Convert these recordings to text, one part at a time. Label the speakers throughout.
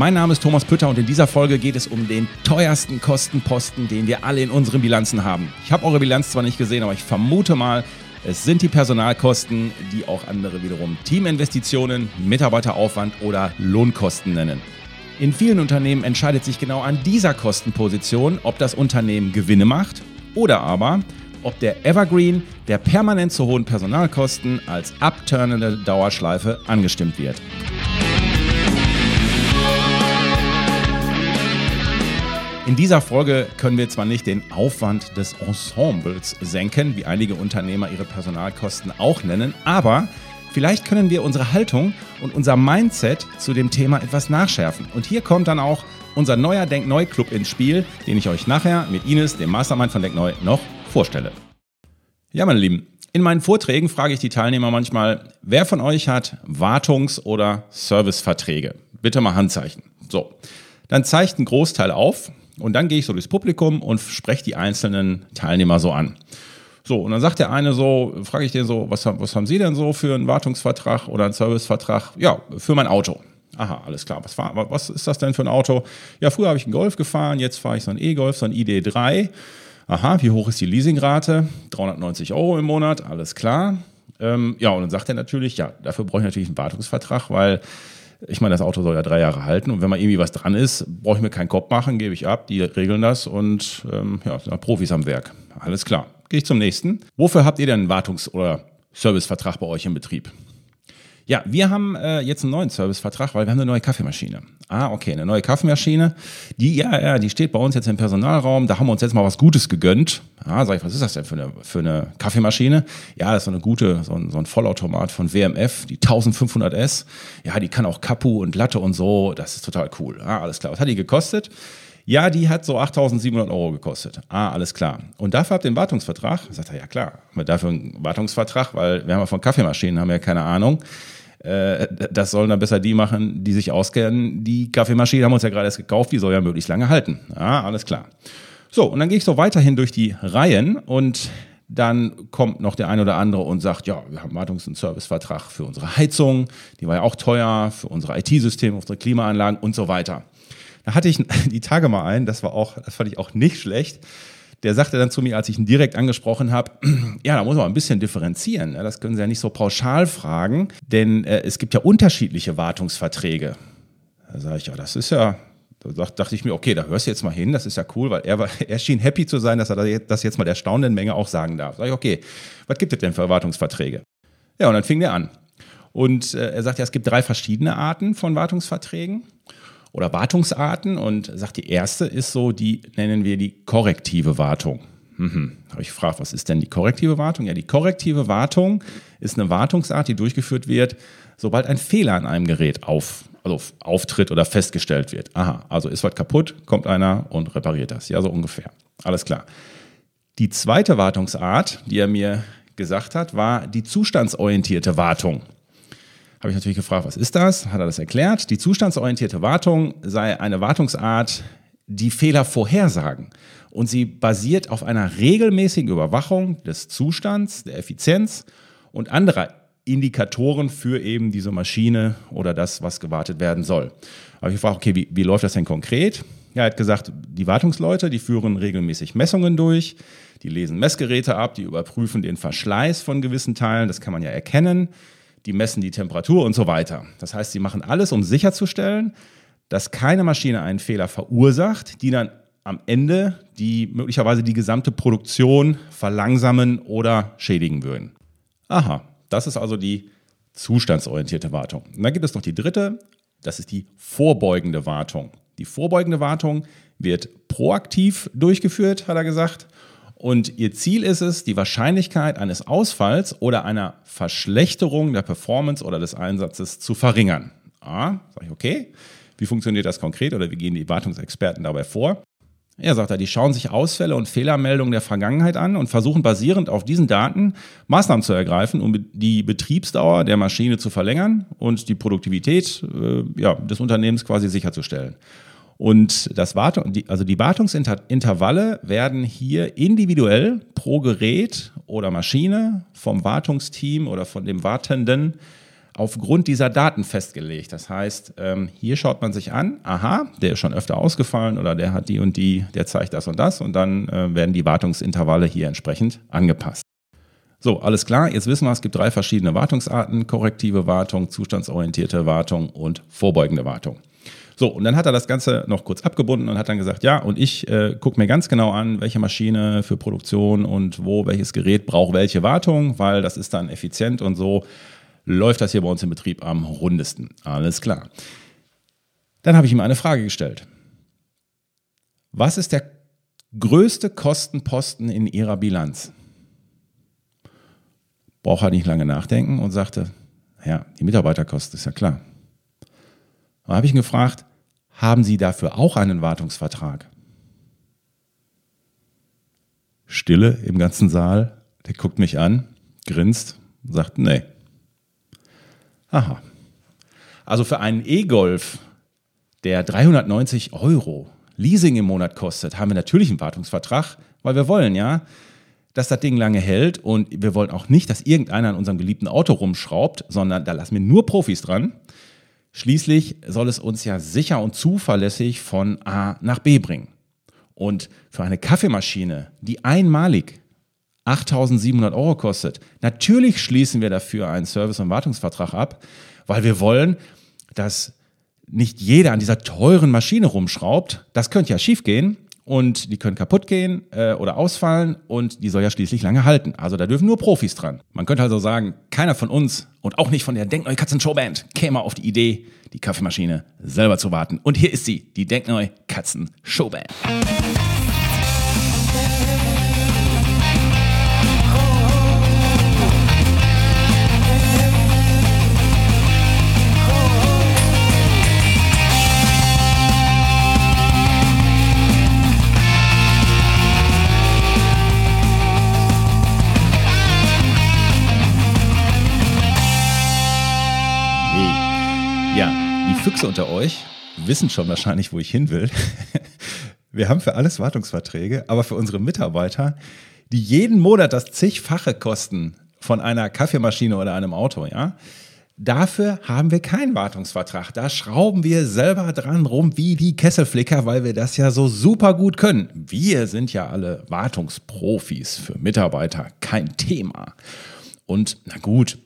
Speaker 1: Mein Name ist Thomas Pütter und in dieser Folge geht es um den teuersten Kostenposten, den wir alle in unseren Bilanzen haben. Ich habe eure Bilanz zwar nicht gesehen, aber ich vermute mal, es sind die Personalkosten, die auch andere wiederum Teaminvestitionen, Mitarbeiteraufwand oder Lohnkosten nennen. In vielen Unternehmen entscheidet sich genau an dieser Kostenposition, ob das Unternehmen Gewinne macht oder aber, ob der Evergreen der permanent zu hohen Personalkosten als abturnende Dauerschleife angestimmt wird. In dieser Folge können wir zwar nicht den Aufwand des Ensembles senken, wie einige Unternehmer ihre Personalkosten auch nennen, aber vielleicht können wir unsere Haltung und unser Mindset zu dem Thema etwas nachschärfen. Und hier kommt dann auch unser neuer Denkneu Club ins Spiel, den ich euch nachher mit Ines, dem Mastermind von Denkneu, noch vorstelle. Ja, meine Lieben, in meinen Vorträgen frage ich die Teilnehmer manchmal, wer von euch hat Wartungs- oder Serviceverträge? Bitte mal Handzeichen. So, dann zeigt ein Großteil auf und dann gehe ich so durchs Publikum und spreche die einzelnen Teilnehmer so an. So, und dann sagt der eine so, frage ich den so, was, was haben Sie denn so für einen Wartungsvertrag oder einen Servicevertrag? Ja, für mein Auto. Aha, alles klar. Was, fahr, was ist das denn für ein Auto? Ja, früher habe ich einen Golf gefahren, jetzt fahre ich so einen E-Golf, so einen ID3. Aha, wie hoch ist die Leasingrate? 390 Euro im Monat, alles klar. Ähm, ja, und dann sagt er natürlich, ja, dafür brauche ich natürlich einen Wartungsvertrag, weil ich meine, das Auto soll ja drei Jahre halten und wenn mal irgendwie was dran ist, brauche ich mir keinen Kopf machen, gebe ich ab, die regeln das und ähm, ja, sind Profis am Werk. Alles klar. Gehe ich zum nächsten. Wofür habt ihr denn einen Wartungs- oder Servicevertrag bei euch im Betrieb? Ja, wir haben äh, jetzt einen neuen Servicevertrag, weil wir haben eine neue Kaffeemaschine. Ah, okay, eine neue Kaffeemaschine. Die, ja, ja, die steht bei uns jetzt im Personalraum. Da haben wir uns jetzt mal was Gutes gegönnt. Ah, sag ich, was ist das denn für eine, für eine Kaffeemaschine? Ja, das ist so eine gute, so ein, so ein Vollautomat von WMF, die 1500S. Ja, die kann auch Kapu und Latte und so. Das ist total cool. Ah, alles klar. Was hat die gekostet? Ja, die hat so 8.700 Euro gekostet. Ah, alles klar. Und dafür habt ihr einen Wartungsvertrag? Sagt er, ja klar, haben wir dafür einen Wartungsvertrag, weil wir haben ja von Kaffeemaschinen, haben wir ja keine Ahnung. Äh, das sollen dann besser die machen, die sich auskennen. Die Kaffeemaschine haben uns ja gerade erst gekauft, die soll ja möglichst lange halten. Ja, alles klar. So, und dann gehe ich so weiterhin durch die Reihen und dann kommt noch der ein oder andere und sagt, ja, wir haben Wartungs- und Servicevertrag für unsere Heizung, die war ja auch teuer, für unsere IT-Systeme, unsere Klimaanlagen und so weiter. Da hatte ich die Tage mal einen, das war auch, das fand ich auch nicht schlecht der sagte dann zu mir, als ich ihn direkt angesprochen habe, ja, da muss man ein bisschen differenzieren. Ne? Das können Sie ja nicht so pauschal fragen, denn äh, es gibt ja unterschiedliche Wartungsverträge. Da sage ich, ja, das ist ja, da dachte ich mir, okay, da hörst du jetzt mal hin, das ist ja cool, weil er, war, er schien happy zu sein, dass er das jetzt mal der staunenden Menge auch sagen darf. Sag ich, okay, was gibt es denn für Wartungsverträge? Ja, und dann fing der an. Und äh, er sagt ja, es gibt drei verschiedene Arten von Wartungsverträgen oder Wartungsarten und sagt, die erste ist so, die nennen wir die korrektive Wartung. Mhm. Habe ich gefragt, was ist denn die korrektive Wartung? Ja, die korrektive Wartung ist eine Wartungsart, die durchgeführt wird, sobald ein Fehler an einem Gerät auf, also auftritt oder festgestellt wird. Aha, also ist was kaputt, kommt einer und repariert das. Ja, so ungefähr. Alles klar. Die zweite Wartungsart, die er mir gesagt hat, war die zustandsorientierte Wartung. Habe ich natürlich gefragt, was ist das? Hat er das erklärt? Die zustandsorientierte Wartung sei eine Wartungsart, die Fehler vorhersagen. Und sie basiert auf einer regelmäßigen Überwachung des Zustands, der Effizienz und anderer Indikatoren für eben diese Maschine oder das, was gewartet werden soll. Habe ich gefragt, okay, wie, wie läuft das denn konkret? Ja, er hat gesagt, die Wartungsleute, die führen regelmäßig Messungen durch, die lesen Messgeräte ab, die überprüfen den Verschleiß von gewissen Teilen, das kann man ja erkennen die messen die Temperatur und so weiter. Das heißt, sie machen alles, um sicherzustellen, dass keine Maschine einen Fehler verursacht, die dann am Ende die möglicherweise die gesamte Produktion verlangsamen oder schädigen würden. Aha, das ist also die zustandsorientierte Wartung. Und dann gibt es noch die dritte, das ist die vorbeugende Wartung. Die vorbeugende Wartung wird proaktiv durchgeführt, hat er gesagt, und ihr Ziel ist es, die Wahrscheinlichkeit eines Ausfalls oder einer Verschlechterung der Performance oder des Einsatzes zu verringern. Ah, sage ich, okay. Wie funktioniert das konkret oder wie gehen die Wartungsexperten dabei vor? Ja, sagt er, die schauen sich Ausfälle und Fehlermeldungen der Vergangenheit an und versuchen basierend auf diesen Daten Maßnahmen zu ergreifen, um die Betriebsdauer der Maschine zu verlängern und die Produktivität äh, ja, des Unternehmens quasi sicherzustellen. Und das Wartung, also die Wartungsintervalle werden hier individuell pro Gerät oder Maschine vom Wartungsteam oder von dem Wartenden aufgrund dieser Daten festgelegt. Das heißt, ähm, hier schaut man sich an, aha, der ist schon öfter ausgefallen oder der hat die und die, der zeigt das und das und dann äh, werden die Wartungsintervalle hier entsprechend angepasst. So, alles klar, jetzt wissen wir, es gibt drei verschiedene Wartungsarten, korrektive Wartung, zustandsorientierte Wartung und vorbeugende Wartung. So, und dann hat er das Ganze noch kurz abgebunden und hat dann gesagt, ja, und ich äh, gucke mir ganz genau an, welche Maschine für Produktion und wo welches Gerät braucht welche Wartung, weil das ist dann effizient und so läuft das hier bei uns im Betrieb am rundesten. Alles klar. Dann habe ich ihm eine Frage gestellt. Was ist der größte Kostenposten in Ihrer Bilanz? Braucht er nicht lange nachdenken und sagte, ja, die Mitarbeiterkosten ist ja klar. Dann habe ich ihn gefragt, haben Sie dafür auch einen Wartungsvertrag? Stille im ganzen Saal. Der guckt mich an, grinst sagt, nee. Aha. Also für einen E-Golf, der 390 Euro Leasing im Monat kostet, haben wir natürlich einen Wartungsvertrag, weil wir wollen ja, dass das Ding lange hält und wir wollen auch nicht, dass irgendeiner an unserem geliebten Auto rumschraubt, sondern da lassen wir nur Profis dran. Schließlich soll es uns ja sicher und zuverlässig von A nach B bringen. Und für eine Kaffeemaschine, die einmalig 8700 Euro kostet. Natürlich schließen wir dafür einen Service- und Wartungsvertrag ab, weil wir wollen, dass nicht jeder an dieser teuren Maschine rumschraubt. Das könnte ja schiefgehen und die können kaputt gehen äh, oder ausfallen und die soll ja schließlich lange halten. Also da dürfen nur Profis dran. Man könnte also sagen, keiner von uns und auch nicht von der Denkneu Katzen Showband käme auf die Idee, die Kaffeemaschine selber zu warten. Und hier ist sie, die Denkneu Katzen Showband. Füchse unter euch wissen schon wahrscheinlich, wo ich hin will. Wir haben für alles Wartungsverträge, aber für unsere Mitarbeiter, die jeden Monat das zigfache kosten von einer Kaffeemaschine oder einem Auto, ja, Dafür haben wir keinen Wartungsvertrag. Da schrauben wir selber dran rum wie die Kesselflicker, weil wir das ja so super gut können. Wir sind ja alle Wartungsprofis für Mitarbeiter, kein Thema. Und na gut,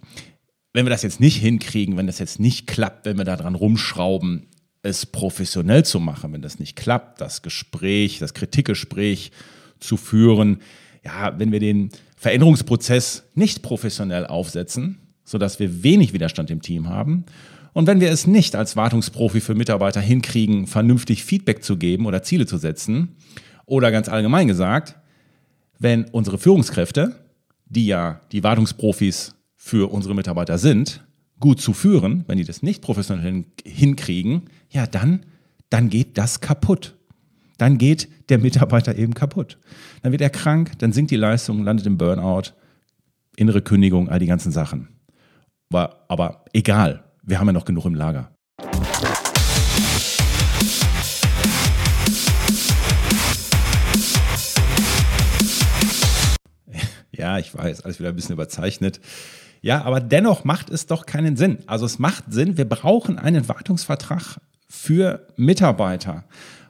Speaker 1: wenn wir das jetzt nicht hinkriegen, wenn das jetzt nicht klappt, wenn wir da dran rumschrauben, es professionell zu machen, wenn das nicht klappt, das Gespräch, das Kritikgespräch zu führen, ja, wenn wir den Veränderungsprozess nicht professionell aufsetzen, sodass wir wenig Widerstand im Team haben und wenn wir es nicht als Wartungsprofi für Mitarbeiter hinkriegen, vernünftig Feedback zu geben oder Ziele zu setzen, oder ganz allgemein gesagt, wenn unsere Führungskräfte, die ja die Wartungsprofis für unsere Mitarbeiter sind, gut zu führen, wenn die das nicht professionell hinkriegen, ja, dann, dann geht das kaputt. Dann geht der Mitarbeiter eben kaputt. Dann wird er krank, dann sinkt die Leistung, landet im Burnout, innere Kündigung, all die ganzen Sachen. Aber, aber egal, wir haben ja noch genug im Lager. Ja, ich weiß, alles wieder ein bisschen überzeichnet. Ja, aber dennoch macht es doch keinen Sinn. Also es macht Sinn, wir brauchen einen Wartungsvertrag für Mitarbeiter.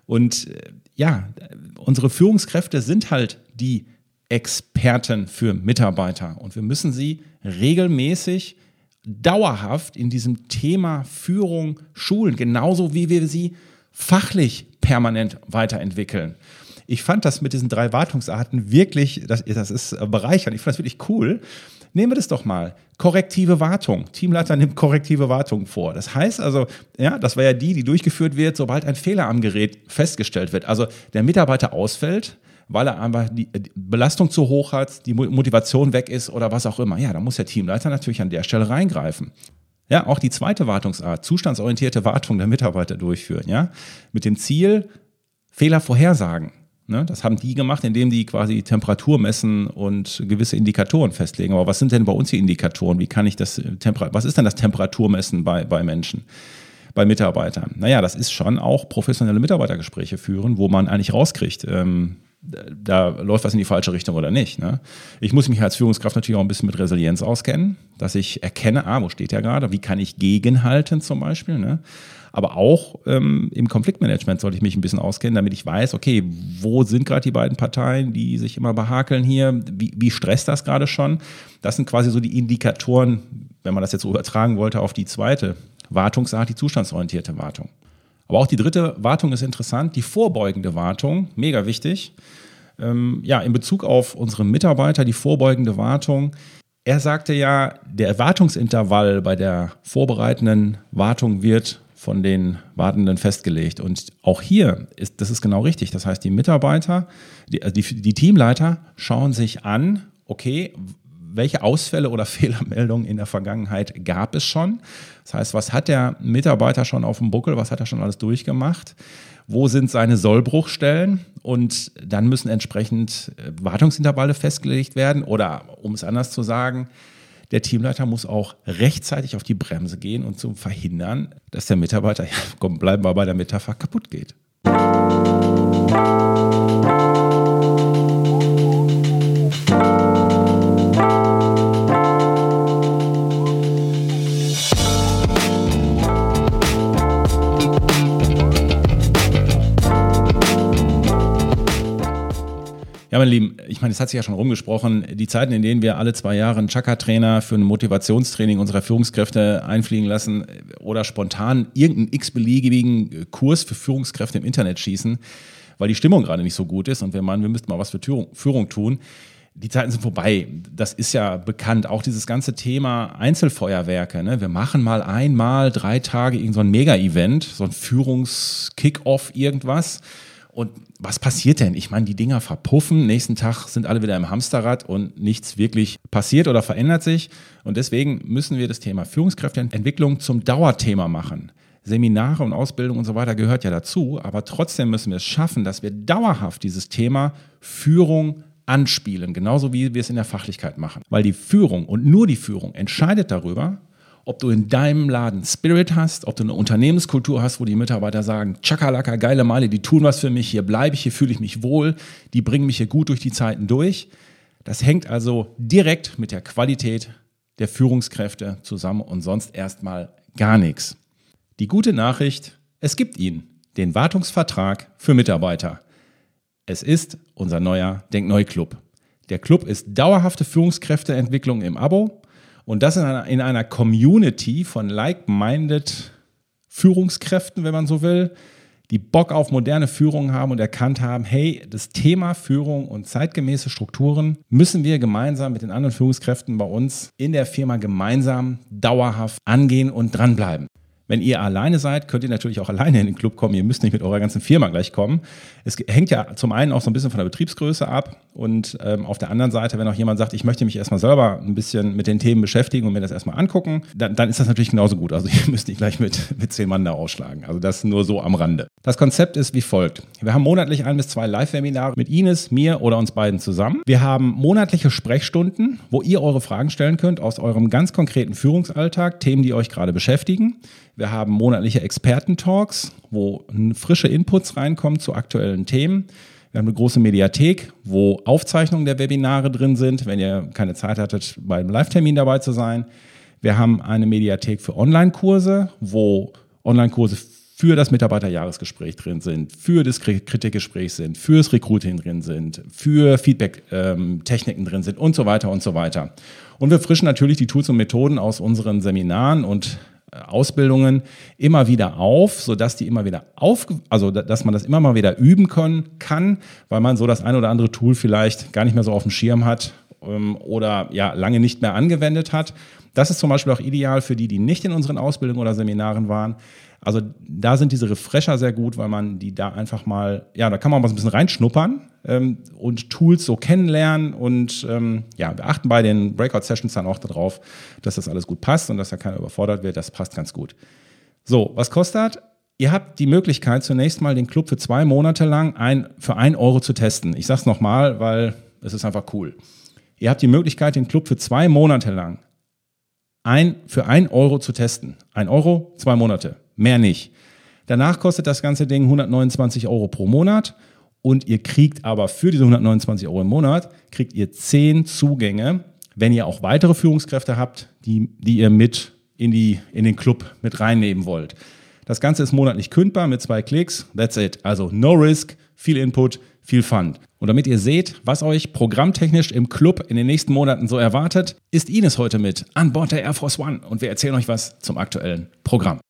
Speaker 1: Und äh, ja, unsere Führungskräfte sind halt die Experten für Mitarbeiter. Und wir müssen sie regelmäßig, dauerhaft in diesem Thema Führung schulen, genauso wie wir sie fachlich permanent weiterentwickeln. Ich fand das mit diesen drei Wartungsarten wirklich, das, das ist bereichernd. Ich fand das wirklich cool, Nehmen wir das doch mal. Korrektive Wartung. Teamleiter nimmt korrektive Wartung vor. Das heißt also, ja, das war ja die, die durchgeführt wird, sobald ein Fehler am Gerät festgestellt wird. Also der Mitarbeiter ausfällt, weil er einfach die Belastung zu hoch hat, die Motivation weg ist oder was auch immer. Ja, da muss der Teamleiter natürlich an der Stelle reingreifen. Ja, auch die zweite Wartungsart, zustandsorientierte Wartung der Mitarbeiter durchführen, ja, mit dem Ziel, Fehler vorhersagen. Ne? Das haben die gemacht, indem die quasi Temperatur messen und gewisse Indikatoren festlegen. Aber was sind denn bei uns die Indikatoren? Wie kann ich das äh, was ist denn das Temperaturmessen bei, bei Menschen? bei Mitarbeitern. Naja, das ist schon auch professionelle Mitarbeitergespräche führen, wo man eigentlich rauskriegt, ähm, da läuft was in die falsche Richtung oder nicht. Ne? Ich muss mich als Führungskraft natürlich auch ein bisschen mit Resilienz auskennen, dass ich erkenne, ah, wo steht der gerade, wie kann ich gegenhalten zum Beispiel. Ne? Aber auch ähm, im Konfliktmanagement sollte ich mich ein bisschen auskennen, damit ich weiß, okay, wo sind gerade die beiden Parteien, die sich immer behakeln hier, wie, wie stresst das gerade schon? Das sind quasi so die Indikatoren, wenn man das jetzt so übertragen wollte auf die zweite Wartungsart, die zustandsorientierte Wartung. Aber auch die dritte Wartung ist interessant, die vorbeugende Wartung, mega wichtig. Ähm, ja, in Bezug auf unsere Mitarbeiter, die vorbeugende Wartung. Er sagte ja, der Wartungsintervall bei der vorbereitenden Wartung wird von den Wartenden festgelegt. Und auch hier ist das ist genau richtig. Das heißt, die Mitarbeiter, die, also die, die Teamleiter schauen sich an, okay, welche Ausfälle oder Fehlermeldungen in der Vergangenheit gab es schon? Das heißt, was hat der Mitarbeiter schon auf dem Buckel? Was hat er schon alles durchgemacht? Wo sind seine Sollbruchstellen? Und dann müssen entsprechend äh, Wartungsintervalle festgelegt werden. Oder um es anders zu sagen, der Teamleiter muss auch rechtzeitig auf die Bremse gehen und zu verhindern, dass der Mitarbeiter, ja, komm, bleiben wir bei der Metapher, kaputt geht. Meine Lieben, ich meine, es hat sich ja schon rumgesprochen, die Zeiten, in denen wir alle zwei Jahre einen Chakra-Trainer für ein Motivationstraining unserer Führungskräfte einfliegen lassen oder spontan irgendeinen x-beliebigen Kurs für Führungskräfte im Internet schießen, weil die Stimmung gerade nicht so gut ist und wir meinen, wir müssten mal was für Führung tun. Die Zeiten sind vorbei. Das ist ja bekannt. Auch dieses ganze Thema Einzelfeuerwerke. Ne? Wir machen mal einmal drei Tage irgend so Mega-Event, so ein Führungs-Kick-Off, irgendwas und was passiert denn? Ich meine, die Dinger verpuffen, nächsten Tag sind alle wieder im Hamsterrad und nichts wirklich passiert oder verändert sich. Und deswegen müssen wir das Thema Führungskräfteentwicklung zum Dauerthema machen. Seminare und Ausbildung und so weiter gehört ja dazu, aber trotzdem müssen wir es schaffen, dass wir dauerhaft dieses Thema Führung anspielen, genauso wie wir es in der Fachlichkeit machen. Weil die Führung und nur die Führung entscheidet darüber, ob du in deinem Laden Spirit hast, ob du eine Unternehmenskultur hast, wo die Mitarbeiter sagen, Chakalaka, geile Meile, die tun was für mich, hier bleibe ich, hier fühle ich mich wohl, die bringen mich hier gut durch die Zeiten durch. Das hängt also direkt mit der Qualität der Führungskräfte zusammen und sonst erstmal gar nichts. Die gute Nachricht, es gibt ihn, den Wartungsvertrag für Mitarbeiter. Es ist unser neuer Denkneu-Club. Der Club ist dauerhafte Führungskräfteentwicklung im Abo und das in einer, in einer Community von like-minded Führungskräften, wenn man so will, die Bock auf moderne Führung haben und erkannt haben, hey, das Thema Führung und zeitgemäße Strukturen müssen wir gemeinsam mit den anderen Führungskräften bei uns in der Firma gemeinsam dauerhaft angehen und dranbleiben. Wenn ihr alleine seid, könnt ihr natürlich auch alleine in den Club kommen. Ihr müsst nicht mit eurer ganzen Firma gleich kommen. Es hängt ja zum einen auch so ein bisschen von der Betriebsgröße ab. Und ähm, auf der anderen Seite, wenn auch jemand sagt, ich möchte mich erstmal selber ein bisschen mit den Themen beschäftigen und mir das erstmal angucken, dann, dann ist das natürlich genauso gut. Also ihr müsst nicht gleich mit, mit zehn Mann da ausschlagen. Also das nur so am Rande. Das Konzept ist wie folgt. Wir haben monatlich ein bis zwei Live-Webinare mit Ines, mir oder uns beiden zusammen. Wir haben monatliche Sprechstunden, wo ihr eure Fragen stellen könnt aus eurem ganz konkreten Führungsalltag, Themen, die euch gerade beschäftigen. Wir haben monatliche Experten-Talks, wo frische Inputs reinkommen zu aktuellen Themen. Wir haben eine große Mediathek, wo Aufzeichnungen der Webinare drin sind, wenn ihr keine Zeit hattet, beim Live-Termin dabei zu sein. Wir haben eine Mediathek für Online-Kurse, wo Online-Kurse für das Mitarbeiterjahresgespräch drin sind, für das Kritikgespräch sind, fürs Recruiting drin sind, für Feedback-Techniken ähm, drin sind und so weiter und so weiter. Und wir frischen natürlich die Tools und Methoden aus unseren Seminaren und Ausbildungen immer wieder auf, sodass die immer wieder auf, also dass man das immer mal wieder üben können kann, weil man so das ein oder andere Tool vielleicht gar nicht mehr so auf dem Schirm hat ähm, oder ja lange nicht mehr angewendet hat. Das ist zum Beispiel auch ideal für die, die nicht in unseren Ausbildungen oder Seminaren waren. Also da sind diese Refresher sehr gut, weil man die da einfach mal, ja, da kann man mal so ein bisschen reinschnuppern ähm, und Tools so kennenlernen und ähm, ja, wir achten bei den Breakout-Sessions dann auch darauf, dass das alles gut passt und dass da keiner überfordert wird. Das passt ganz gut. So, was kostet? Ihr habt die Möglichkeit, zunächst mal den Club für zwei Monate lang ein, für ein Euro zu testen. Ich sag's nochmal, weil es ist einfach cool. Ihr habt die Möglichkeit, den Club für zwei Monate lang ein, für ein Euro zu testen. Ein Euro, zwei Monate. Mehr nicht. Danach kostet das ganze Ding 129 Euro pro Monat und ihr kriegt aber für diese 129 Euro im Monat, kriegt ihr zehn Zugänge, wenn ihr auch weitere Führungskräfte habt, die, die ihr mit in, die, in den Club mit reinnehmen wollt. Das Ganze ist monatlich kündbar mit zwei Klicks. That's it. Also no risk, viel Input, viel Fun. Und damit ihr seht, was euch programmtechnisch im Club in den nächsten Monaten so erwartet, ist Ines heute mit an Bord der Air Force One und wir erzählen euch was zum aktuellen Programm.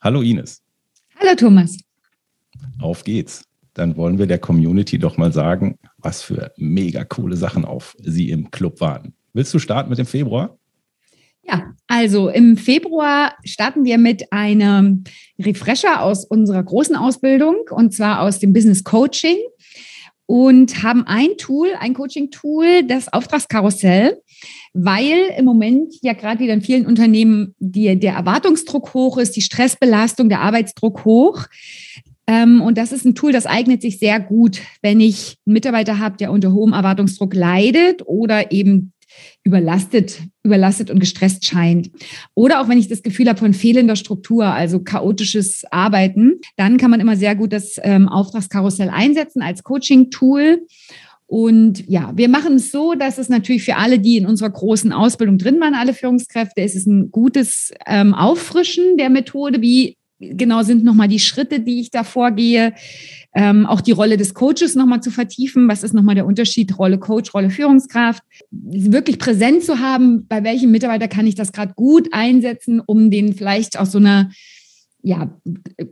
Speaker 1: Hallo Ines.
Speaker 2: Hallo Thomas.
Speaker 1: Auf geht's. Dann wollen wir der Community doch mal sagen, was für mega coole Sachen auf Sie im Club waren. Willst du starten mit dem Februar?
Speaker 2: Ja, also im Februar starten wir mit einem Refresher aus unserer großen Ausbildung und zwar aus dem Business Coaching und haben ein Tool, ein Coaching-Tool, das Auftragskarussell weil im Moment ja gerade wieder in vielen Unternehmen die, der Erwartungsdruck hoch ist, die Stressbelastung, der Arbeitsdruck hoch. Ähm, und das ist ein Tool, das eignet sich sehr gut, wenn ich einen Mitarbeiter habe, der unter hohem Erwartungsdruck leidet oder eben überlastet, überlastet und gestresst scheint. Oder auch wenn ich das Gefühl habe von fehlender Struktur, also chaotisches Arbeiten, dann kann man immer sehr gut das ähm, Auftragskarussell einsetzen als Coaching-Tool. Und ja, wir machen es so, dass es natürlich für alle, die in unserer großen Ausbildung drin waren, alle Führungskräfte, ist es ein gutes ähm, Auffrischen der Methode. Wie genau sind nochmal die Schritte, die ich da vorgehe? Ähm, auch die Rolle des Coaches nochmal zu vertiefen. Was ist nochmal der Unterschied Rolle Coach, Rolle Führungskraft? Wirklich präsent zu haben, bei welchem Mitarbeiter kann ich das gerade gut einsetzen, um den vielleicht aus so einer ja,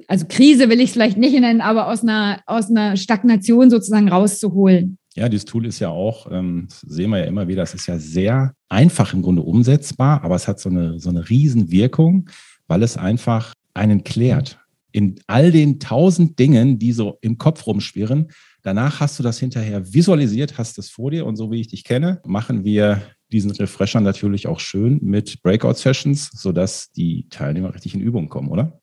Speaker 2: also Krise will ich es vielleicht nicht nennen, aber aus einer, aus einer Stagnation sozusagen rauszuholen.
Speaker 1: Ja, dieses Tool ist ja auch, ähm, sehen wir ja immer wieder, es ist ja sehr einfach im Grunde umsetzbar, aber es hat so eine, so eine Riesenwirkung, weil es einfach einen klärt. In all den tausend Dingen, die so im Kopf rumschwirren, danach hast du das hinterher visualisiert, hast es vor dir und so wie ich dich kenne, machen wir diesen Refresher natürlich auch schön mit Breakout-Sessions, sodass die Teilnehmer richtig in Übung kommen, oder?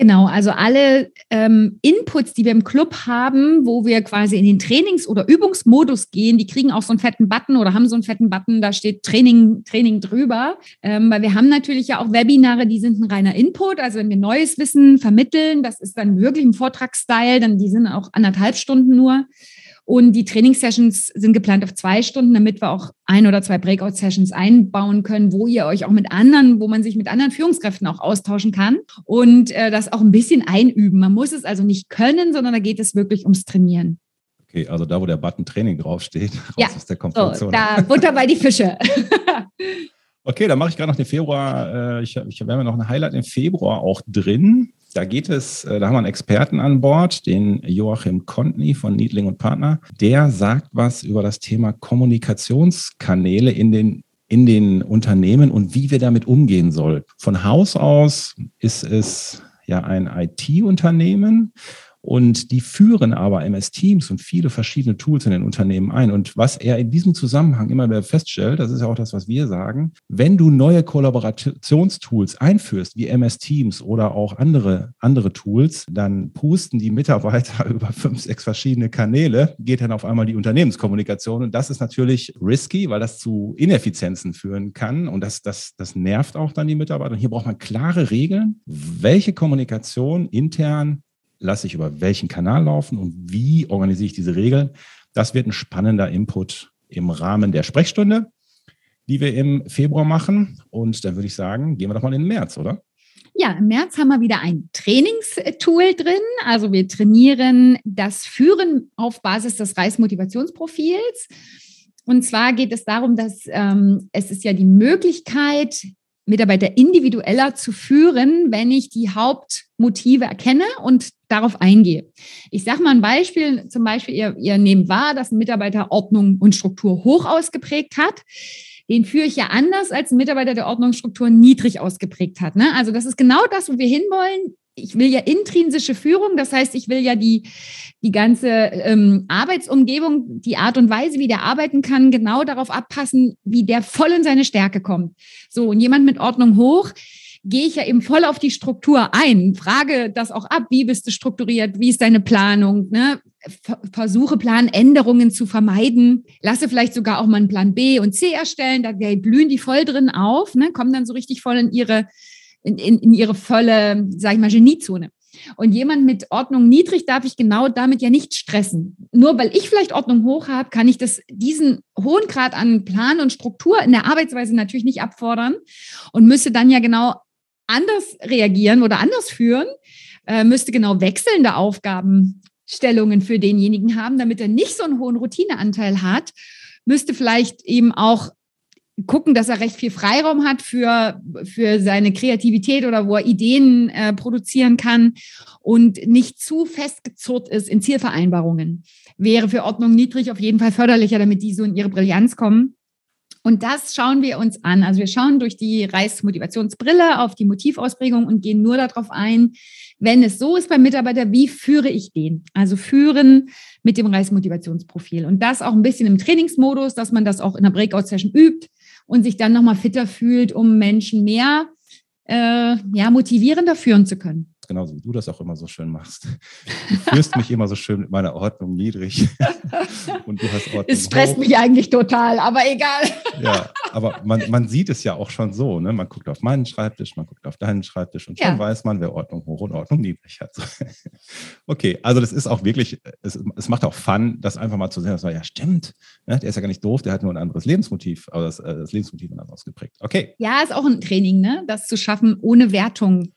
Speaker 2: Genau, also alle ähm, Inputs, die wir im Club haben, wo wir quasi in den Trainings- oder Übungsmodus gehen, die kriegen auch so einen fetten Button oder haben so einen fetten Button, da steht Training, Training drüber. Ähm, weil wir haben natürlich ja auch Webinare, die sind ein reiner Input. Also wenn wir neues Wissen vermitteln, das ist dann wirklich ein Vortragsstyle, dann die sind auch anderthalb Stunden nur. Und die Trainingssessions sind geplant auf zwei Stunden, damit wir auch ein oder zwei Breakout-Sessions einbauen können, wo ihr euch auch mit anderen, wo man sich mit anderen Führungskräften auch austauschen kann und äh, das auch ein bisschen einüben. Man muss es also nicht können, sondern da geht es wirklich ums Trainieren.
Speaker 1: Okay, also da, wo der Button Training draufsteht, raus
Speaker 2: ja, aus der Komfortzone. So, da Butter bei die Fische.
Speaker 1: okay, dann mache ich gerade noch den Februar. Äh, ich, ich habe ja noch ein Highlight im Februar auch drin. Da geht es, äh, da haben wir einen Experten an Bord, den Joachim Kontny von Niedling und Partner. Der sagt was über das Thema Kommunikationskanäle in den in den Unternehmen und wie wir damit umgehen sollen. Von Haus aus ist es ja ein IT-Unternehmen und die führen aber MS Teams und viele verschiedene Tools in den Unternehmen ein. Und was er in diesem Zusammenhang immer wieder feststellt, das ist ja auch das, was wir sagen, wenn du neue Kollaborationstools einführst, wie MS Teams oder auch andere, andere Tools, dann pusten die Mitarbeiter über fünf, sechs verschiedene Kanäle, geht dann auf einmal die Unternehmenskommunikation. Und das ist natürlich risky, weil das zu Ineffizienzen führen kann. Und das, das, das nervt auch dann die Mitarbeiter. Und hier braucht man klare Regeln, welche Kommunikation intern lasse ich über welchen Kanal laufen und wie organisiere ich diese Regeln. Das wird ein spannender Input im Rahmen der Sprechstunde, die wir im Februar machen. Und dann würde ich sagen, gehen wir doch mal in den März, oder?
Speaker 2: Ja, im März haben wir wieder ein Trainingstool drin. Also wir trainieren das Führen auf Basis des Reismotivationsprofils. Und zwar geht es darum, dass ähm, es ist ja die Möglichkeit, Mitarbeiter individueller zu führen, wenn ich die Hauptmotive erkenne und darauf eingehe. Ich sage mal ein Beispiel, zum Beispiel, ihr, ihr nehmt wahr, dass ein Mitarbeiter Ordnung und Struktur hoch ausgeprägt hat. Den führe ich ja anders als ein Mitarbeiter, der Ordnungsstruktur niedrig ausgeprägt hat. Ne? Also das ist genau das, wo wir hinwollen ich will ja intrinsische Führung, das heißt, ich will ja die, die ganze ähm, Arbeitsumgebung, die Art und Weise, wie der arbeiten kann, genau darauf abpassen, wie der voll in seine Stärke kommt. So, und jemand mit Ordnung hoch, gehe ich ja eben voll auf die Struktur ein, frage das auch ab, wie bist du strukturiert, wie ist deine Planung, ne? versuche Planänderungen zu vermeiden, lasse vielleicht sogar auch mal einen Plan B und C erstellen, da blühen die voll drin auf, ne? kommen dann so richtig voll in ihre, in, in, in ihre volle, sag ich mal, Geniezone. Und jemand mit Ordnung niedrig darf ich genau damit ja nicht stressen. Nur weil ich vielleicht Ordnung hoch habe, kann ich das, diesen hohen Grad an Plan und Struktur in der Arbeitsweise natürlich nicht abfordern und müsste dann ja genau anders reagieren oder anders führen, äh, müsste genau wechselnde Aufgabenstellungen für denjenigen haben, damit er nicht so einen hohen Routineanteil hat, müsste vielleicht eben auch gucken, dass er recht viel Freiraum hat für, für seine Kreativität oder wo er Ideen äh, produzieren kann und nicht zu festgezurrt ist in Zielvereinbarungen. Wäre für Ordnung niedrig auf jeden Fall förderlicher, damit die so in ihre Brillanz kommen. Und das schauen wir uns an. Also wir schauen durch die Reismotivationsbrille auf die Motivausprägung und gehen nur darauf ein, wenn es so ist beim Mitarbeiter, wie führe ich den? Also führen mit dem Reismotivationsprofil. Und das auch ein bisschen im Trainingsmodus, dass man das auch in der Breakout-Session übt und sich dann nochmal fitter fühlt, um Menschen mehr äh, ja, motivierender führen zu können
Speaker 1: genauso wie du das auch immer so schön machst. Du führst mich immer so schön mit meiner Ordnung niedrig.
Speaker 2: Und du hast Ordnung. Es stresst hoch. mich eigentlich total, aber egal.
Speaker 1: Ja, aber man, man sieht es ja auch schon so. Ne? Man guckt auf meinen Schreibtisch, man guckt auf deinen Schreibtisch und schon ja. weiß man, wer Ordnung hoch und Ordnung niedrig hat. Okay, also das ist auch wirklich, es, es macht auch Fun, das einfach mal zu sehen, dass man, ja stimmt, ne? der ist ja gar nicht doof, der hat nur ein anderes Lebensmotiv, aber das, äh, das Lebensmotiv ist anders ausgeprägt. Okay.
Speaker 2: Ja, ist auch ein Training, ne? das zu schaffen, ohne Wertung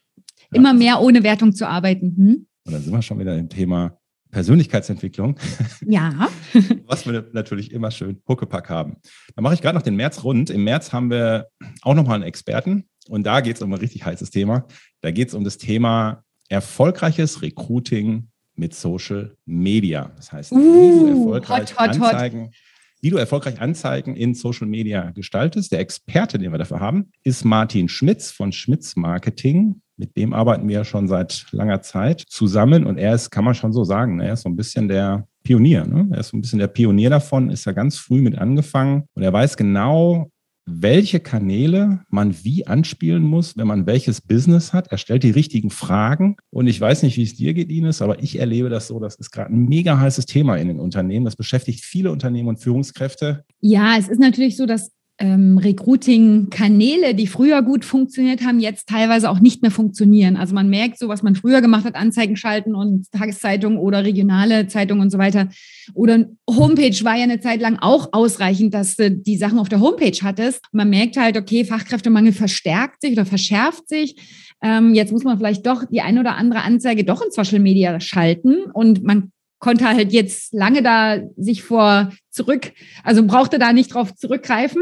Speaker 2: immer mehr ohne Wertung zu arbeiten. Hm?
Speaker 1: Und dann sind wir schon wieder im Thema Persönlichkeitsentwicklung.
Speaker 2: Ja.
Speaker 1: Was wir natürlich immer schön Huckepack haben. Da mache ich gerade noch den März rund. Im März haben wir auch nochmal einen Experten. Und da geht es um ein richtig heißes Thema. Da geht es um das Thema erfolgreiches Recruiting mit Social Media. Das heißt, uh, wie du erfolgreich hot, hot, Anzeigen, hot. wie du erfolgreich Anzeigen in Social Media gestaltest. Der Experte, den wir dafür haben, ist Martin Schmitz von Schmitz Marketing. Mit dem arbeiten wir schon seit langer Zeit zusammen und er ist, kann man schon so sagen, ne, er ist so ein bisschen der Pionier. Ne? Er ist so ein bisschen der Pionier davon, ist ja ganz früh mit angefangen und er weiß genau, welche Kanäle man wie anspielen muss, wenn man welches Business hat. Er stellt die richtigen Fragen. Und ich weiß nicht, wie es dir geht, Ines, aber ich erlebe das so, das ist gerade ein mega heißes Thema in den Unternehmen. Das beschäftigt viele Unternehmen und Führungskräfte.
Speaker 2: Ja, es ist natürlich so, dass ähm, Recruiting-Kanäle, die früher gut funktioniert haben, jetzt teilweise auch nicht mehr funktionieren. Also man merkt so, was man früher gemacht hat, Anzeigen schalten und Tageszeitungen oder regionale Zeitungen und so weiter. Oder Homepage war ja eine Zeit lang auch ausreichend, dass du die Sachen auf der Homepage hattest. Man merkt halt, okay, Fachkräftemangel verstärkt sich oder verschärft sich. Ähm, jetzt muss man vielleicht doch die ein oder andere Anzeige doch in Social Media schalten und man konnte halt jetzt lange da sich vor zurück, also brauchte da nicht drauf zurückgreifen.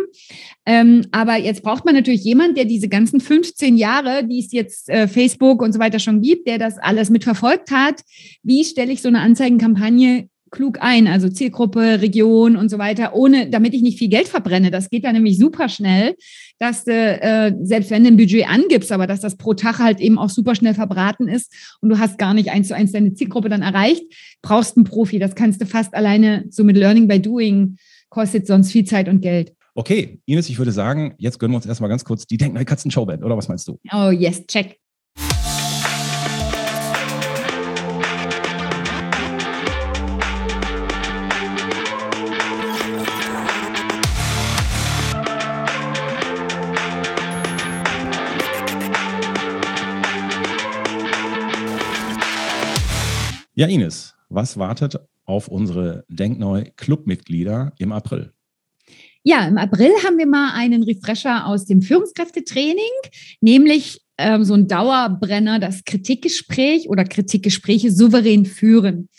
Speaker 2: Ähm, aber jetzt braucht man natürlich jemand, der diese ganzen 15 Jahre, die es jetzt äh, Facebook und so weiter schon gibt, der das alles mitverfolgt hat. Wie stelle ich so eine Anzeigenkampagne klug ein, also Zielgruppe, Region und so weiter, ohne, damit ich nicht viel Geld verbrenne. Das geht dann nämlich super schnell, dass du, äh, selbst wenn du ein Budget angibst, aber dass das pro Tag halt eben auch super schnell verbraten ist und du hast gar nicht eins zu eins deine Zielgruppe dann erreicht, brauchst einen Profi. Das kannst du fast alleine so mit Learning by Doing, kostet sonst viel Zeit und Geld.
Speaker 1: Okay, Ines, ich würde sagen, jetzt gönnen wir uns erstmal ganz kurz die Denkneue Katzen Showband, oder was meinst du?
Speaker 2: Oh, yes, check.
Speaker 1: Ja, Ines, was wartet auf unsere Denkneu-Clubmitglieder im April?
Speaker 2: Ja, im April haben wir mal einen Refresher aus dem Führungskräftetraining, nämlich ähm, so ein Dauerbrenner, das Kritikgespräch oder Kritikgespräche souverän führen.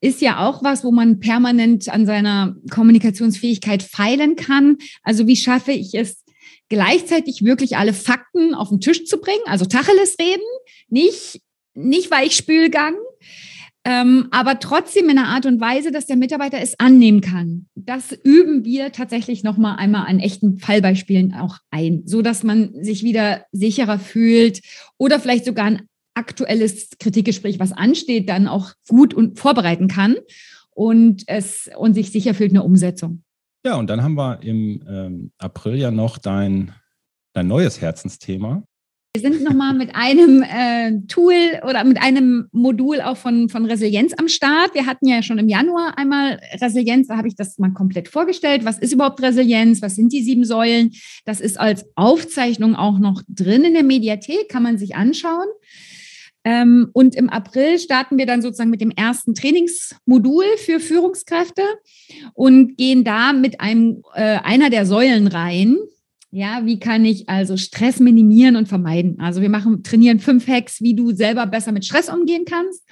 Speaker 2: Ist ja auch was, wo man permanent an seiner Kommunikationsfähigkeit feilen kann. Also wie schaffe ich es, gleichzeitig wirklich alle Fakten auf den Tisch zu bringen, also Tacheles reden, nicht, nicht Weichspülgang, ähm, aber trotzdem in einer Art und Weise, dass der Mitarbeiter es annehmen kann. Das üben wir tatsächlich noch mal einmal an echten Fallbeispielen auch ein, so dass man sich wieder sicherer fühlt oder vielleicht sogar ein aktuelles Kritikgespräch, was ansteht, dann auch gut und vorbereiten kann und es und sich sicher fühlt eine Umsetzung.
Speaker 1: Ja, und dann haben wir im ähm, April ja noch dein, dein neues Herzensthema.
Speaker 2: Wir sind nochmal mit einem äh, Tool oder mit einem Modul auch von, von Resilienz am Start. Wir hatten ja schon im Januar einmal Resilienz, da habe ich das mal komplett vorgestellt. Was ist überhaupt Resilienz? Was sind die sieben Säulen? Das ist als Aufzeichnung auch noch drin in der Mediathek, kann man sich anschauen. Ähm, und im April starten wir dann sozusagen mit dem ersten Trainingsmodul für Führungskräfte und gehen da mit einem äh, einer der Säulen rein, ja, wie kann ich also Stress minimieren und vermeiden? Also wir machen, trainieren fünf Hacks, wie du selber besser mit Stress umgehen kannst.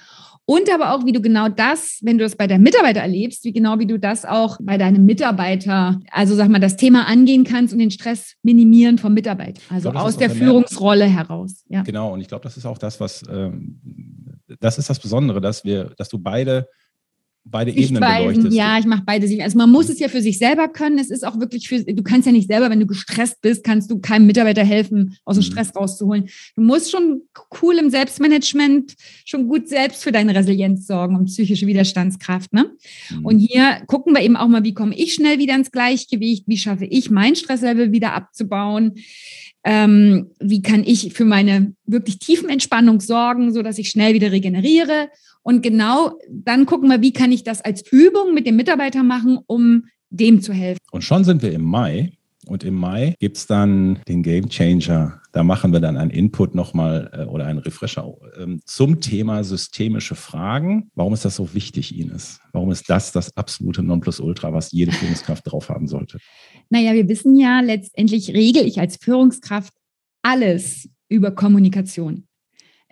Speaker 2: Und aber auch, wie du genau das, wenn du das bei deinem Mitarbeiter erlebst, wie genau wie du das auch bei deinem Mitarbeiter, also sag mal, das Thema angehen kannst und den Stress minimieren vom Mitarbeiter. Also glaub, aus der Führungsrolle heraus.
Speaker 1: Ja. Genau, und ich glaube, das ist auch das, was ähm, das ist das Besondere, dass wir, dass du beide beide Ebenen beleuchtest.
Speaker 2: Ja, ich mache beide. Also man muss es ja für sich selber können. Es ist auch wirklich für, du kannst ja nicht selber, wenn du gestresst bist, kannst du keinem Mitarbeiter helfen, aus dem mhm. Stress rauszuholen. Du musst schon cool im Selbstmanagement, schon gut selbst für deine Resilienz sorgen und psychische Widerstandskraft. Ne? Mhm. Und hier gucken wir eben auch mal, wie komme ich schnell wieder ins Gleichgewicht? Wie schaffe ich mein Stresslevel wieder abzubauen? Ähm, wie kann ich für meine wirklich tiefen Entspannung sorgen, so dass ich schnell wieder regeneriere? Und genau dann gucken wir, wie kann ich das als Übung mit dem Mitarbeiter machen, um dem zu helfen.
Speaker 1: Und schon sind wir im Mai. Und im Mai gibt es dann den Game Changer. Da machen wir dann einen Input nochmal äh, oder einen Refresher äh, zum Thema systemische Fragen. Warum ist das so wichtig, Ines? Warum ist das das absolute Nonplusultra, was jede Führungskraft drauf haben sollte?
Speaker 2: Naja, wir wissen ja, letztendlich regel ich als Führungskraft alles über Kommunikation.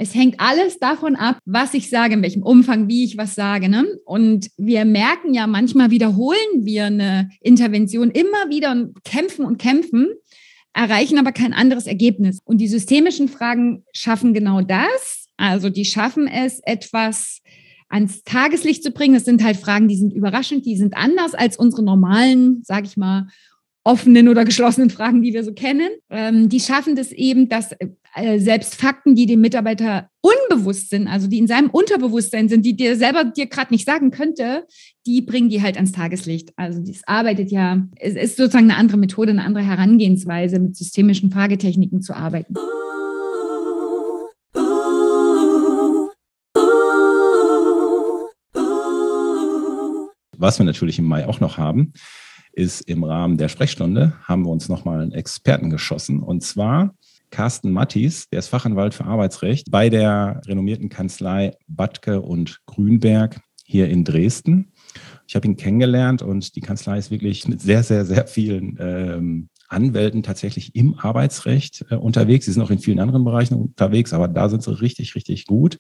Speaker 2: Es hängt alles davon ab, was ich sage, in welchem Umfang, wie ich was sage. Ne? Und wir merken ja, manchmal wiederholen wir eine Intervention immer wieder und kämpfen und kämpfen, erreichen aber kein anderes Ergebnis. Und die systemischen Fragen schaffen genau das. Also die schaffen es, etwas ans Tageslicht zu bringen. Das sind halt Fragen, die sind überraschend, die sind anders als unsere normalen, sage ich mal, offenen oder geschlossenen Fragen, die wir so kennen. Ähm, die schaffen das eben, dass äh, selbst Fakten, die dem Mitarbeiter unbewusst sind, also die in seinem Unterbewusstsein sind, die dir selber dir gerade nicht sagen könnte, die bringen die halt ans Tageslicht. Also das arbeitet ja, es ist sozusagen eine andere Methode, eine andere Herangehensweise, mit systemischen Fragetechniken zu arbeiten.
Speaker 1: Was wir natürlich im Mai auch noch haben, ist im Rahmen der Sprechstunde haben wir uns nochmal einen Experten geschossen. Und zwar Carsten Mattis, der ist Fachanwalt für Arbeitsrecht bei der renommierten Kanzlei Badke und Grünberg hier in Dresden. Ich habe ihn kennengelernt und die Kanzlei ist wirklich mit sehr, sehr, sehr vielen ähm, Anwälten tatsächlich im Arbeitsrecht äh, unterwegs. Sie sind auch in vielen anderen Bereichen unterwegs, aber da sind sie richtig, richtig gut.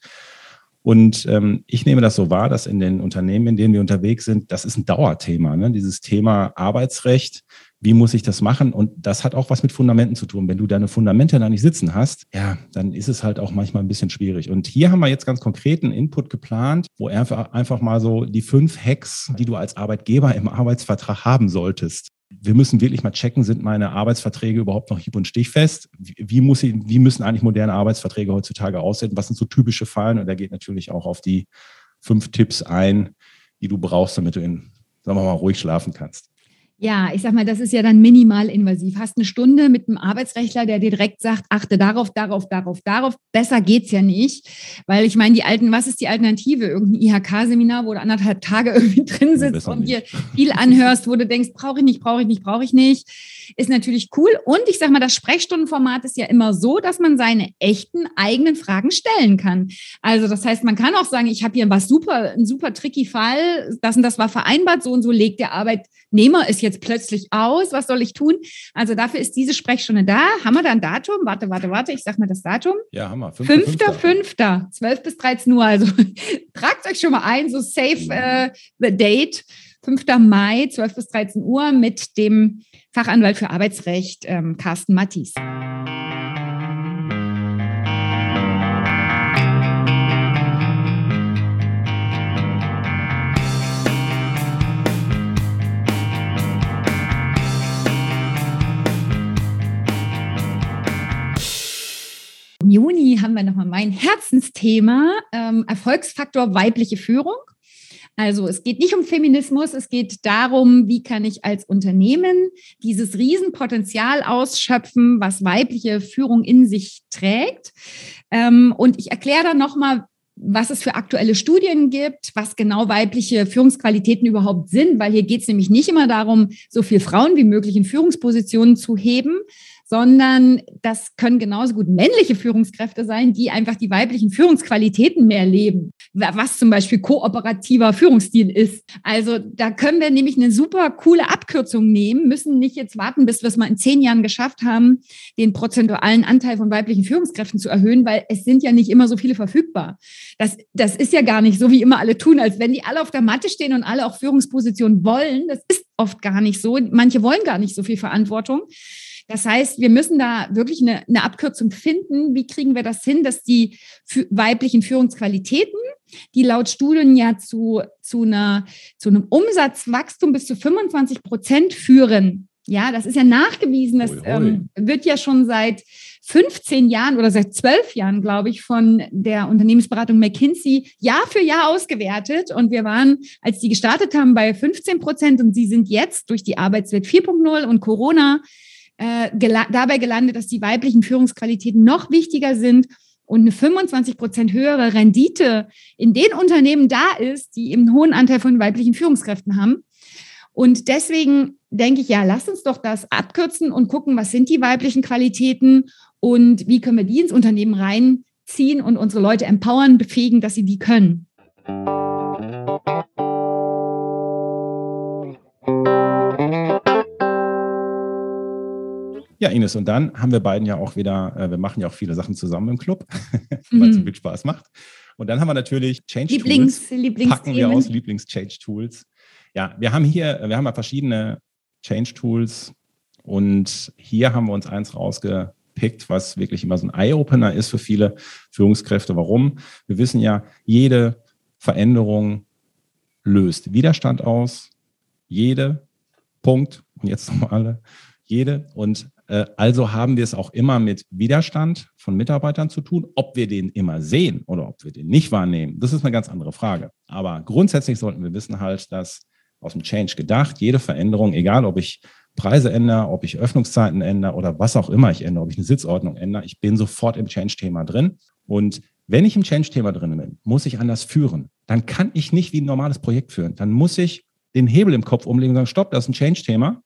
Speaker 1: Und ähm, ich nehme das so wahr, dass in den Unternehmen, in denen wir unterwegs sind, das ist ein Dauerthema. Ne? Dieses Thema Arbeitsrecht, wie muss ich das machen? Und das hat auch was mit Fundamenten zu tun. Wenn du deine Fundamente da nicht sitzen hast, ja, dann ist es halt auch manchmal ein bisschen schwierig. Und hier haben wir jetzt ganz konkreten Input geplant, wo einfach, einfach mal so die fünf Hacks, die du als Arbeitgeber im Arbeitsvertrag haben solltest, wir müssen wirklich mal checken, sind meine Arbeitsverträge überhaupt noch hieb- und stichfest? Wie, muss ich, wie müssen eigentlich moderne Arbeitsverträge heutzutage aussehen? Was sind so typische Fallen? Und er geht natürlich auch auf die fünf Tipps ein, die du brauchst, damit du in, sagen wir mal, ruhig schlafen kannst.
Speaker 2: Ja, ich sag mal, das ist ja dann minimal invasiv. Hast eine Stunde mit einem Arbeitsrechtler, der dir direkt sagt, achte darauf, darauf, darauf, darauf. Besser geht's ja nicht. Weil ich meine, die alten, was ist die Alternative? Irgendein IHK-Seminar, wo du anderthalb Tage irgendwie drin sitzt und dir viel anhörst, wo du denkst, brauche ich nicht, brauche ich nicht, brauche ich nicht. Ist natürlich cool. Und ich sag mal, das Sprechstundenformat ist ja immer so, dass man seine echten eigenen Fragen stellen kann. Also das heißt, man kann auch sagen, ich habe hier was super, ein super tricky Fall, das und das war vereinbart, so und so legt der Arbeitnehmer es jetzt jetzt plötzlich aus? Was soll ich tun? Also dafür ist diese Sprechstunde da. Haben wir da ein Datum? Warte, warte, warte. Ich sage mal das Datum.
Speaker 1: Ja, haben wir.
Speaker 2: 5.5. 12 bis 13 Uhr. Also tragt euch schon mal ein, so safe äh, the date. 5. Mai, 12 bis 13 Uhr mit dem Fachanwalt für Arbeitsrecht ähm, Carsten Mattis. Juni haben wir wir nochmal mein Herzensthema, ähm, Erfolgsfaktor weibliche Führung. Also es geht nicht um Feminismus, es geht darum, wie kann ich als Unternehmen dieses Riesenpotenzial ausschöpfen, was weibliche Führung in sich trägt. Ähm, und ich erkläre dann nochmal, was es für aktuelle Studien gibt, was genau weibliche Führungsqualitäten überhaupt sind, weil hier geht es nämlich nicht immer darum, so viel Frauen wie möglich in Führungspositionen zu heben, sondern das können genauso gut männliche Führungskräfte sein, die einfach die weiblichen Führungsqualitäten mehr leben, was zum Beispiel kooperativer Führungsstil ist. Also da können wir nämlich eine super coole Abkürzung nehmen, müssen nicht jetzt warten, bis wir es mal in zehn Jahren geschafft haben, den prozentualen Anteil von weiblichen Führungskräften zu erhöhen, weil es sind ja nicht immer so viele verfügbar. Das, das ist ja gar nicht so, wie immer alle tun, als wenn die alle auf der Matte stehen und alle auch Führungspositionen wollen. Das ist oft gar nicht so. Manche wollen gar nicht so viel Verantwortung. Das heißt, wir müssen da wirklich eine, eine Abkürzung finden. Wie kriegen wir das hin, dass die weiblichen Führungsqualitäten, die laut Studien ja zu, zu, einer, zu einem Umsatzwachstum bis zu 25 Prozent führen, ja, das ist ja nachgewiesen. Das ähm, wird ja schon seit 15 Jahren oder seit 12 Jahren, glaube ich, von der Unternehmensberatung McKinsey Jahr für Jahr ausgewertet. Und wir waren, als die gestartet haben, bei 15 Prozent und sie sind jetzt durch die Arbeitswelt 4.0 und Corona äh, gel dabei gelandet, dass die weiblichen Führungsqualitäten noch wichtiger sind und eine 25 Prozent höhere Rendite in den Unternehmen da ist, die eben einen hohen Anteil von weiblichen Führungskräften haben. Und deswegen denke ich, ja, lass uns doch das abkürzen und gucken, was sind die weiblichen Qualitäten und wie können wir die ins Unternehmen reinziehen und unsere Leute empowern, befähigen, dass sie die können.
Speaker 1: Ja, Ines, und dann haben wir beiden ja auch wieder, äh, wir machen ja auch viele Sachen zusammen im Club, weil es mhm. viel Spaß macht. Und dann haben wir natürlich Change
Speaker 2: Lieblings,
Speaker 1: Tools. Lieblings packen wir aus, Lieblings-Change Tools. Ja, wir haben hier, wir haben ja verschiedene Change Tools und hier haben wir uns eins rausgepickt, was wirklich immer so ein Eye-Opener ist für viele Führungskräfte. Warum? Wir wissen ja, jede Veränderung löst Widerstand aus. Jede Punkt. Und jetzt nochmal alle. Jede. Und also haben wir es auch immer mit Widerstand von Mitarbeitern zu tun. Ob wir den immer sehen oder ob wir den nicht wahrnehmen, das ist eine ganz andere Frage. Aber grundsätzlich sollten wir wissen halt, dass aus dem Change gedacht, jede Veränderung, egal ob ich Preise ändere, ob ich Öffnungszeiten ändere oder was auch immer ich ändere, ob ich eine Sitzordnung ändere, ich bin sofort im Change-Thema drin. Und wenn ich im Change-Thema drin bin, muss ich anders führen. Dann kann ich nicht wie ein normales Projekt führen. Dann muss ich den Hebel im Kopf umlegen und sagen, stopp, das ist ein Change-Thema.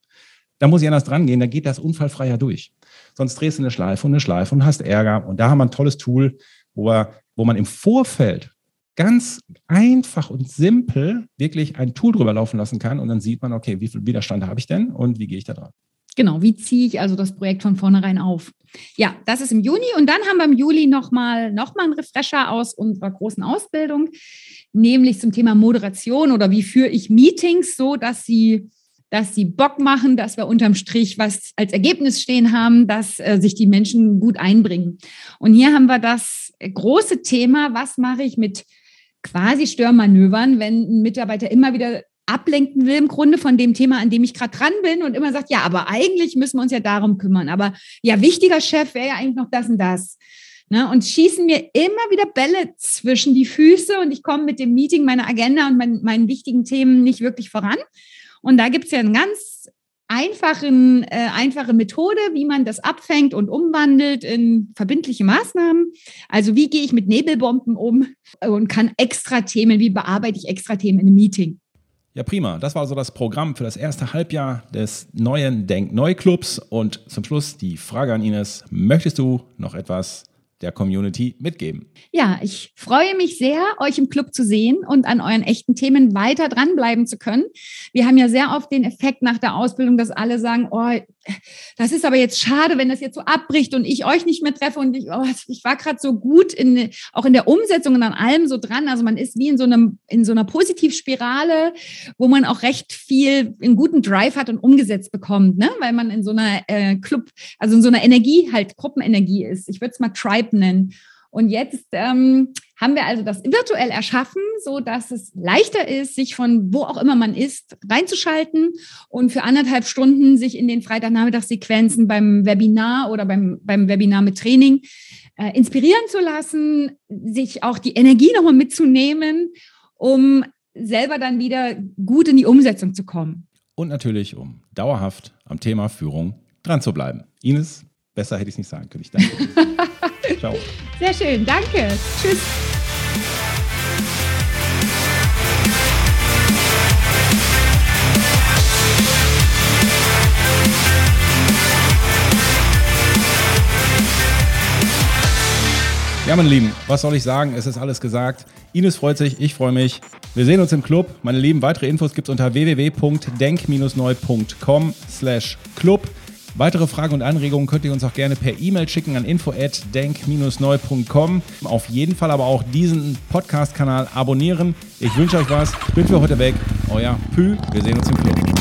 Speaker 1: Da muss ich anders dran gehen, da geht das unfallfreier durch. Sonst drehst du eine Schleife und eine Schleife und hast Ärger. Und da haben wir ein tolles Tool, wo, wir, wo man im Vorfeld ganz einfach und simpel wirklich ein Tool drüber laufen lassen kann und dann sieht man, okay, wie viel Widerstand habe ich denn und wie gehe ich da dran?
Speaker 2: Genau, wie ziehe ich also das Projekt von vornherein auf? Ja, das ist im Juni und dann haben wir im Juli nochmal noch mal einen Refresher aus unserer großen Ausbildung, nämlich zum Thema Moderation oder wie führe ich Meetings so, dass sie dass sie Bock machen, dass wir unterm Strich was als Ergebnis stehen haben, dass äh, sich die Menschen gut einbringen. Und hier haben wir das große Thema, was mache ich mit quasi Störmanövern, wenn ein Mitarbeiter immer wieder ablenken will im Grunde von dem Thema, an dem ich gerade dran bin und immer sagt, ja, aber eigentlich müssen wir uns ja darum kümmern. Aber ja, wichtiger Chef wäre ja eigentlich noch das und das. Ne, und schießen mir immer wieder Bälle zwischen die Füße und ich komme mit dem Meeting, meiner Agenda und mein, meinen wichtigen Themen nicht wirklich voran. Und da gibt es ja einen ganz einfachen, äh, einfache Methode, wie man das abfängt und umwandelt in verbindliche Maßnahmen. Also wie gehe ich mit Nebelbomben um und kann extra Themen, wie bearbeite ich extra Themen in einem Meeting?
Speaker 1: Ja, prima. Das war also das Programm für das erste Halbjahr des neuen Denk-Neu-Clubs. Und zum Schluss die Frage an Ines. Möchtest du noch etwas der Community mitgeben.
Speaker 2: Ja, ich freue mich sehr, euch im Club zu sehen und an euren echten Themen weiter dranbleiben zu können. Wir haben ja sehr oft den Effekt nach der Ausbildung, dass alle sagen, oh, das ist aber jetzt schade, wenn das jetzt so abbricht und ich euch nicht mehr treffe und ich, oh, ich war gerade so gut in, auch in der Umsetzung und an allem so dran. Also man ist wie in so einem, in so einer Positivspirale, wo man auch recht viel einen guten Drive hat und umgesetzt bekommt, ne? weil man in so einer äh, Club, also in so einer Energie halt, Gruppenenergie ist. Ich würde es mal Tribe nennen. Und jetzt ähm, haben wir also das virtuell erschaffen, so dass es leichter ist, sich von wo auch immer man ist, reinzuschalten und für anderthalb Stunden sich in den Freitagnachmittagssequenzen beim Webinar oder beim, beim Webinar mit Training äh, inspirieren zu lassen, sich auch die Energie nochmal mitzunehmen, um selber dann wieder gut in die Umsetzung zu kommen.
Speaker 1: Und natürlich, um dauerhaft am Thema Führung dran zu bleiben. Ines, besser hätte ich es nicht sagen können. Ich danke.
Speaker 2: Ciao. Sehr schön, danke. Tschüss.
Speaker 1: Ja, meine Lieben, was soll ich sagen? Es ist alles gesagt. Ines freut sich, ich freue mich. Wir sehen uns im Club. Meine Lieben, weitere Infos gibt es unter www.denk-neu.com slash club. Weitere Fragen und Anregungen könnt ihr uns auch gerne per E-Mail schicken an info@denk-neu.com. Auf jeden Fall aber auch diesen Podcast-Kanal abonnieren. Ich wünsche euch was. Bin für heute weg. Euer Pü. Wir sehen uns im Club.